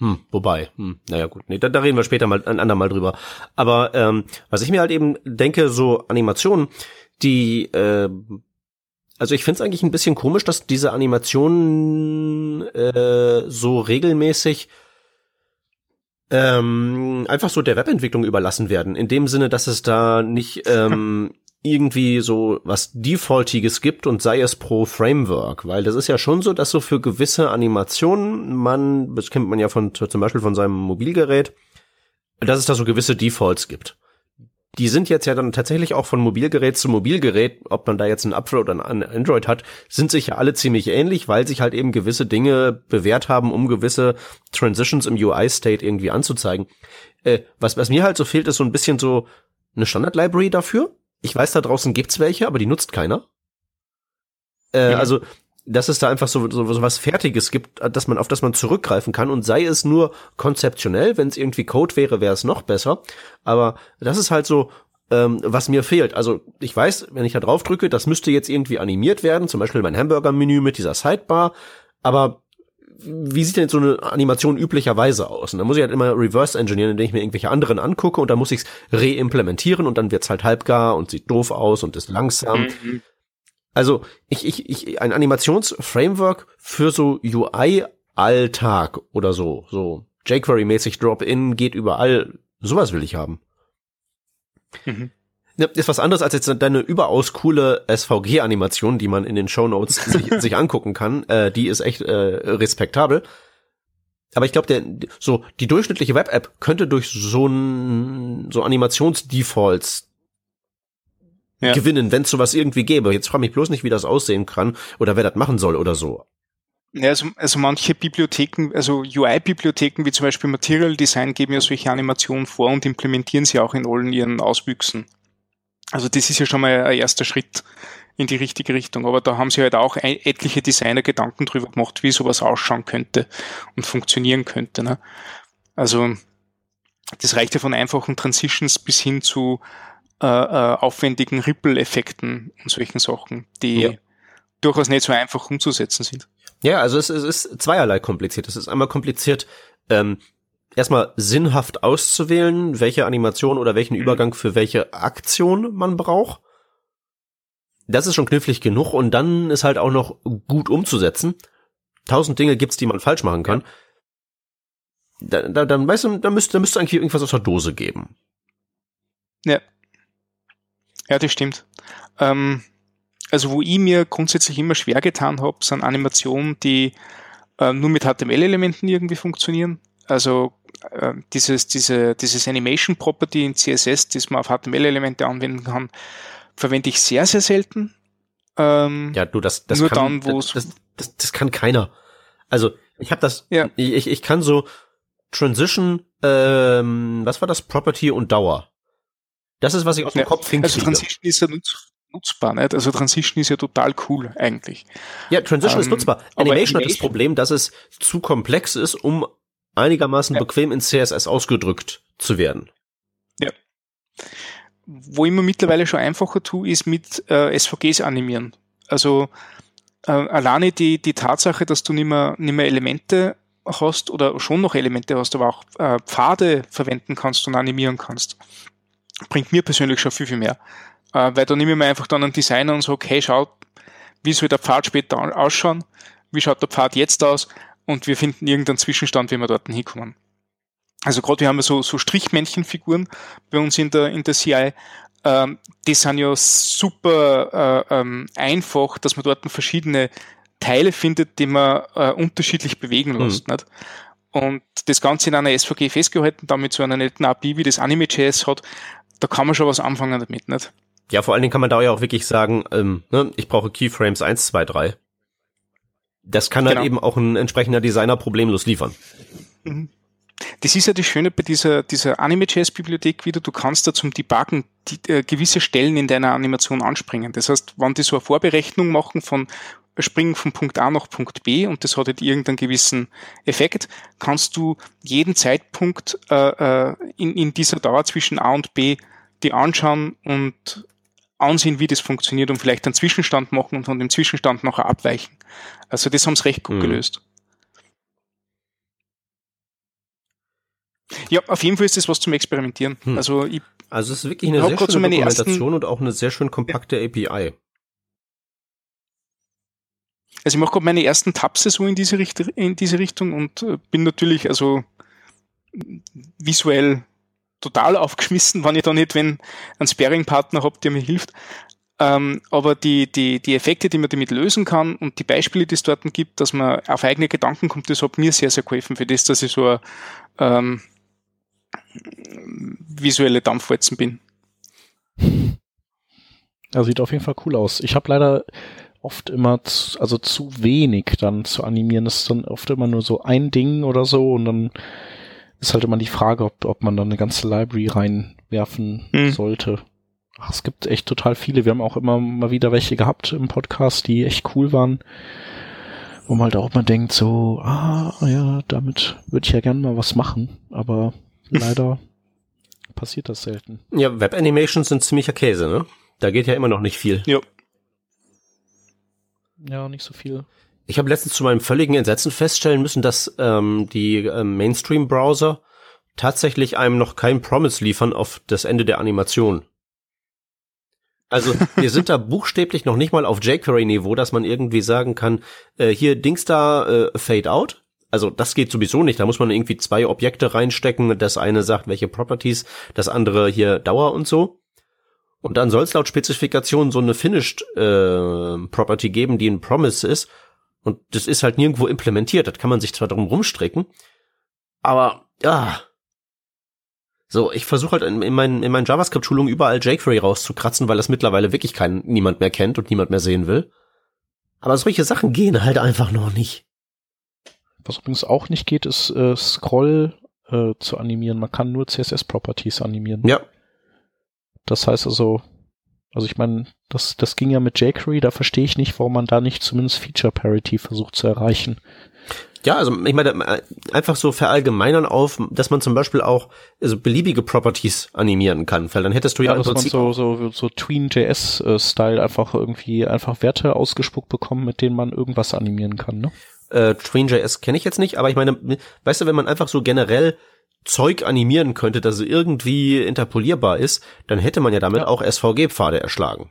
hm, wobei, hm, naja gut, nee, da, da reden wir später mal ein andermal drüber. Aber ähm, was ich mir halt eben denke, so Animationen, die, äh, also ich finde es eigentlich ein bisschen komisch, dass diese Animationen äh, so regelmäßig ähm, einfach so der Webentwicklung überlassen werden. In dem Sinne, dass es da nicht ähm, irgendwie so was Defaultiges gibt und sei es pro Framework, weil das ist ja schon so, dass so für gewisse Animationen man, das kennt man ja von zum Beispiel von seinem Mobilgerät, dass es da so gewisse Defaults gibt. Die sind jetzt ja dann tatsächlich auch von Mobilgerät zu Mobilgerät, ob man da jetzt ein Apfel oder ein Android hat, sind sich ja alle ziemlich ähnlich, weil sich halt eben gewisse Dinge bewährt haben, um gewisse Transitions im UI-State irgendwie anzuzeigen. Äh, was, was mir halt so fehlt, ist so ein bisschen so eine Standard-Library dafür, ich weiß, da draußen gibt's welche, aber die nutzt keiner. Äh, ja. Also, dass es da einfach so, so, so was Fertiges gibt, dass man, auf das man zurückgreifen kann und sei es nur konzeptionell, wenn es irgendwie Code wäre, wäre es noch besser. Aber das ist halt so, ähm, was mir fehlt. Also ich weiß, wenn ich da drauf drücke, das müsste jetzt irgendwie animiert werden, zum Beispiel mein Hamburger-Menü mit dieser Sidebar, aber wie sieht denn so eine Animation üblicherweise aus? Und dann muss ich halt immer reverse engineeren, indem ich mir irgendwelche anderen angucke und dann muss ich es reimplementieren und dann wird's halt halbgar und sieht doof aus und ist langsam. Mhm. Also ich, ich, ich, ein Animationsframework für so UI-Alltag oder so, so jQuery-mäßig Drop-in geht überall. Sowas will ich haben. Mhm ist was anderes als jetzt deine überaus coole SVG-Animation, die man in den Show Notes sich, sich, angucken kann. Äh, die ist echt äh, respektabel. Aber ich glaube, so die durchschnittliche Web-App könnte durch so ein so Animationsdefaults ja. gewinnen, wenn es sowas irgendwie gäbe. Jetzt frage mich bloß nicht, wie das aussehen kann oder wer das machen soll oder so. Ja, also, also manche Bibliotheken, also UI-Bibliotheken wie zum Beispiel Material Design geben ja solche Animationen vor und implementieren sie auch in allen ihren Auswüchsen. Also das ist ja schon mal ein erster Schritt in die richtige Richtung. Aber da haben sie halt auch etliche Designer Gedanken drüber gemacht, wie sowas ausschauen könnte und funktionieren könnte. Ne? Also das reicht ja von einfachen Transitions bis hin zu äh, äh, aufwendigen Ripple-Effekten und solchen Sachen, die ja. durchaus nicht so einfach umzusetzen sind. Ja, also es, es ist zweierlei kompliziert. Es ist einmal kompliziert, ähm, erstmal sinnhaft auszuwählen, welche Animation oder welchen mhm. Übergang für welche Aktion man braucht. Das ist schon knifflig genug und dann ist halt auch noch gut umzusetzen. Tausend Dinge gibt's, die man falsch machen kann. Da, da, dann weißt du, da müsste, da müsste eigentlich irgendwas aus der Dose geben. Ja. Ja, das stimmt. Ähm, also wo ich mir grundsätzlich immer schwer getan habe, sind Animationen, die äh, nur mit HTML-Elementen irgendwie funktionieren. Also äh, dieses, diese, dieses Animation Property in CSS, das man auf HTML-Elemente anwenden kann, verwende ich sehr, sehr selten. Ähm, ja, du, das, das nur kann, dann, wo das, das, das, kann keiner. Also ich habe das, ja. ich, ich kann so Transition, ähm, was war das, Property und Dauer. Das ist, was ich aus dem ja. Kopf hinkriege. Also Transition ist ja nutz, nutzbar, nicht? Also Transition ist ja total cool eigentlich. Ja, Transition ähm, ist nutzbar. Animation, Animation hat das Problem, dass es zu komplex ist, um einigermaßen ja. bequem in CSS ausgedrückt zu werden. Ja. Wo ich mir mittlerweile schon einfacher tue, ist mit äh, SVGs animieren. Also äh, alleine die, die Tatsache, dass du nicht mehr, nicht mehr Elemente hast oder schon noch Elemente hast, aber auch äh, Pfade verwenden kannst und animieren kannst, bringt mir persönlich schon viel, viel mehr. Äh, weil da nehme ich mir einfach dann einen Designer und sage, hey, schau, wie soll der Pfad später ausschauen? Wie schaut der Pfad jetzt aus? und wir finden irgendeinen Zwischenstand, wie wir dort hinkommen. Also gerade wir haben ja so, so Strichmännchenfiguren bei uns in der, in der CI. Ähm, die sind ja super äh, ähm, einfach, dass man dort verschiedene Teile findet, die man äh, unterschiedlich bewegen lässt. Mhm. Nicht? Und das Ganze in einer SVG festgehalten, damit so einer netten API wie das Anime.js hat, da kann man schon was anfangen damit, nicht? Ja, vor allen Dingen kann man da ja auch wirklich sagen, ähm, ne, ich brauche Keyframes 1, 2, 3. Das kann genau. dann eben auch ein entsprechender Designer problemlos liefern. Mhm. Das ist ja das Schöne bei dieser, dieser Anime.js-Bibliothek wieder, du kannst da zum Debuggen die, äh, gewisse Stellen in deiner Animation anspringen. Das heißt, wenn die so eine Vorberechnung machen von springen von Punkt A nach Punkt B und das hat halt irgendeinen gewissen Effekt, kannst du jeden Zeitpunkt äh, äh in, in dieser Dauer zwischen A und B die anschauen und ansehen, wie das funktioniert und vielleicht einen Zwischenstand machen und von dem Zwischenstand nachher abweichen. Also das haben sie recht gut mhm. gelöst. Ja, auf jeden Fall ist das was zum Experimentieren. Hm. Also, ich also es ist wirklich eine sehr schöne so Dokumentation ersten, und auch eine sehr schön kompakte ja. API. Also ich mache gerade meine ersten Tabs so in diese, Richt in diese Richtung und äh, bin natürlich also visuell total aufgeschmissen, wenn ich da nicht, wenn einen Sparing-Partner habe, der mir hilft. Ähm, aber die, die, die Effekte, die man damit lösen kann und die Beispiele, die es dort gibt, dass man auf eigene Gedanken kommt, das hat mir sehr, sehr geholfen für das, dass ich so ein ähm, visuelle Dampfwalzen bin. Ja, sieht auf jeden Fall cool aus. Ich habe leider oft immer, zu, also zu wenig dann zu animieren. Das ist dann oft immer nur so ein Ding oder so und dann ist halt immer die Frage, ob, ob man da eine ganze Library reinwerfen hm. sollte. Ach, es gibt echt total viele. Wir haben auch immer mal wieder welche gehabt im Podcast, die echt cool waren. Wo man halt auch mal denkt, so, ah, ja, damit würde ich ja gerne mal was machen. Aber leider passiert das selten. Ja, Web Animations sind ziemlicher Käse, ne? Da geht ja immer noch nicht viel. Ja. Ja, nicht so viel. Ich habe letztens zu meinem völligen Entsetzen feststellen müssen, dass ähm, die äh, Mainstream-Browser tatsächlich einem noch kein Promise liefern auf das Ende der Animation. Also wir sind da buchstäblich noch nicht mal auf jQuery-Niveau, dass man irgendwie sagen kann, äh, hier Dings da äh, Fade Out. Also das geht sowieso nicht. Da muss man irgendwie zwei Objekte reinstecken. Das eine sagt, welche Properties, das andere hier Dauer und so. Und dann soll es laut Spezifikation so eine Finished äh, Property geben, die ein Promise ist. Und das ist halt nirgendwo implementiert. Das kann man sich zwar drum rumstrecken, aber ja. So, ich versuche halt in, in meinen, in meinen JavaScript-Schulungen überall jQuery rauszukratzen, weil das mittlerweile wirklich kein, niemand mehr kennt und niemand mehr sehen will. Aber solche Sachen gehen halt einfach noch nicht. Was übrigens auch nicht geht, ist äh, Scroll äh, zu animieren. Man kann nur CSS-Properties animieren. Ja. Das heißt also, also ich meine, das, das ging ja mit jQuery, da verstehe ich nicht, warum man da nicht zumindest Feature Parity versucht zu erreichen. Ja, also ich meine, äh, einfach so verallgemeinern auf, dass man zum Beispiel auch also beliebige Properties animieren kann, weil dann hättest du ja, ja im Prinzip so, so, so Tween.js-Style einfach irgendwie einfach Werte ausgespuckt bekommen, mit denen man irgendwas animieren kann, ne? Äh, Tween.js kenne ich jetzt nicht, aber ich meine, weißt du, wenn man einfach so generell Zeug animieren könnte, dass es irgendwie interpolierbar ist, dann hätte man ja damit ja. auch SVG-Pfade erschlagen.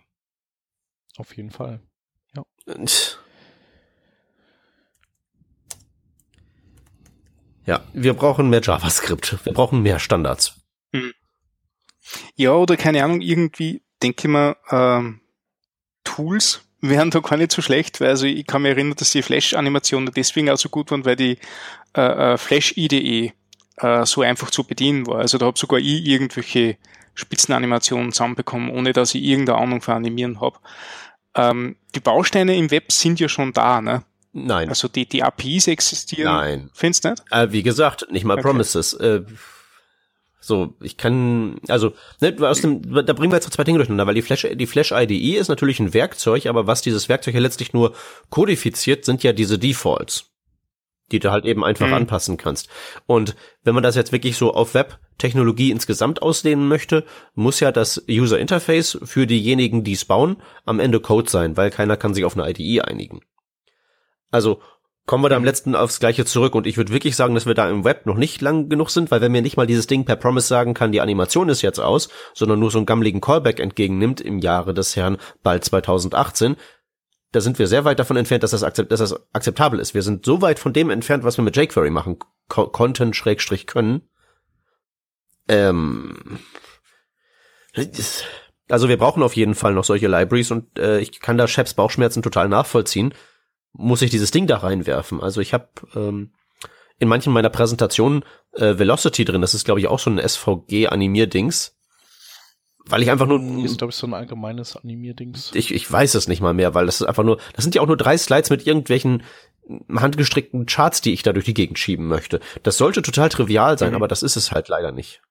Auf jeden Fall. Ja. Und Ja, wir brauchen mehr JavaScript. Wir brauchen mehr Standards. Hm. Ja, oder keine Ahnung, irgendwie denke ich mal, ähm, Tools wären da gar nicht so schlecht, weil also ich kann mich erinnern, dass die Flash-Animationen deswegen auch so gut waren, weil die äh, äh Flash-IDE äh, so einfach zu bedienen war. Also da habe sogar ich irgendwelche Spitzenanimationen zusammenbekommen, ohne dass ich irgendeine Ahnung von Animieren habe. Ähm, die Bausteine im Web sind ja schon da, ne? Nein. Also die, die APIs existieren. Nein. Findest du nicht? Äh, wie gesagt, nicht mal okay. Promises. Äh, so, ich kann, also, ne, aus dem, da bringen wir jetzt zwei Dinge durcheinander, weil die Flash, die Flash IDE ist natürlich ein Werkzeug, aber was dieses Werkzeug ja letztlich nur kodifiziert, sind ja diese Defaults, die du halt eben einfach mhm. anpassen kannst. Und wenn man das jetzt wirklich so auf Web-Technologie insgesamt ausdehnen möchte, muss ja das User Interface für diejenigen, die es bauen, am Ende Code sein, weil keiner kann sich auf eine IDE einigen. Also kommen wir da am letzten aufs Gleiche zurück und ich würde wirklich sagen, dass wir da im Web noch nicht lang genug sind, weil wenn mir nicht mal dieses Ding per Promise sagen kann, die Animation ist jetzt aus, sondern nur so einen gammeligen Callback entgegennimmt im Jahre des Herrn bald 2018, da sind wir sehr weit davon entfernt, dass das, akzept, dass das akzeptabel ist. Wir sind so weit von dem entfernt, was wir mit jQuery machen, Content Schrägstrich können. Ähm, also wir brauchen auf jeden Fall noch solche Libraries und äh, ich kann da Sheps Bauchschmerzen total nachvollziehen muss ich dieses Ding da reinwerfen. Also ich habe ähm, in manchen meiner Präsentationen äh, Velocity drin. Das ist, glaube ich, auch so ein SVG-Animier-Dings. Weil ich einfach nur. Ist, glaube ich, so ein allgemeines Animier-Dings. Ich, ich weiß es nicht mal mehr, weil das ist einfach nur, das sind ja auch nur drei Slides mit irgendwelchen handgestrickten Charts, die ich da durch die Gegend schieben möchte. Das sollte total trivial sein, mhm. aber das ist es halt leider nicht.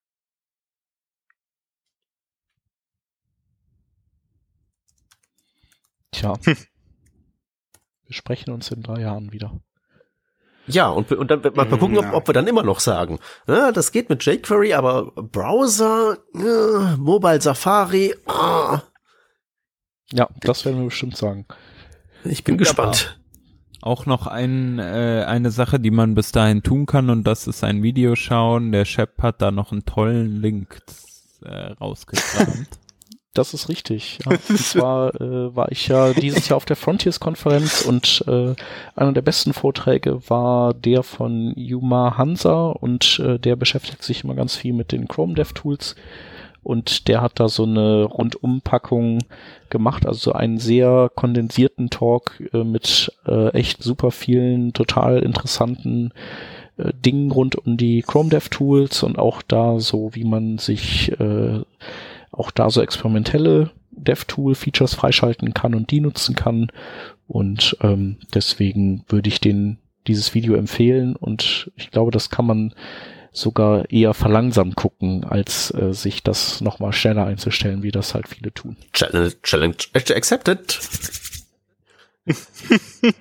Tja. Wir sprechen uns in drei Jahren wieder. Ja, und, und dann mal, mal gucken, ob, ob wir dann immer noch sagen, ja, das geht mit jQuery, aber Browser, ja, Mobile Safari, ah. Ja, das werden wir bestimmt sagen. Ich bin gespannt. Auch noch ein, äh, eine Sache, die man bis dahin tun kann, und das ist ein Video schauen. Der Shep hat da noch einen tollen Link äh, rausgekramt. Das ist richtig. Ja. Und zwar äh, war ich ja dieses Jahr auf der Frontiers-Konferenz und äh, einer der besten Vorträge war der von Yuma Hansa und äh, der beschäftigt sich immer ganz viel mit den Chrome Dev Tools und der hat da so eine Rundumpackung gemacht, also einen sehr kondensierten Talk äh, mit äh, echt super vielen total interessanten äh, Dingen rund um die Chrome Dev Tools und auch da so, wie man sich äh, auch da so experimentelle DevTool-Features freischalten kann und die nutzen kann. Und ähm, deswegen würde ich den dieses Video empfehlen und ich glaube, das kann man sogar eher verlangsamt gucken, als äh, sich das nochmal schneller einzustellen, wie das halt viele tun. Challenge, Challenge accepted.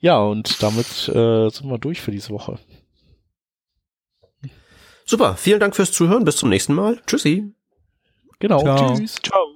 ja, und damit äh, sind wir durch für diese Woche. Super, vielen Dank fürs Zuhören, bis zum nächsten Mal. Tschüssi. Genau. Ciao. Tschüss. Ciao.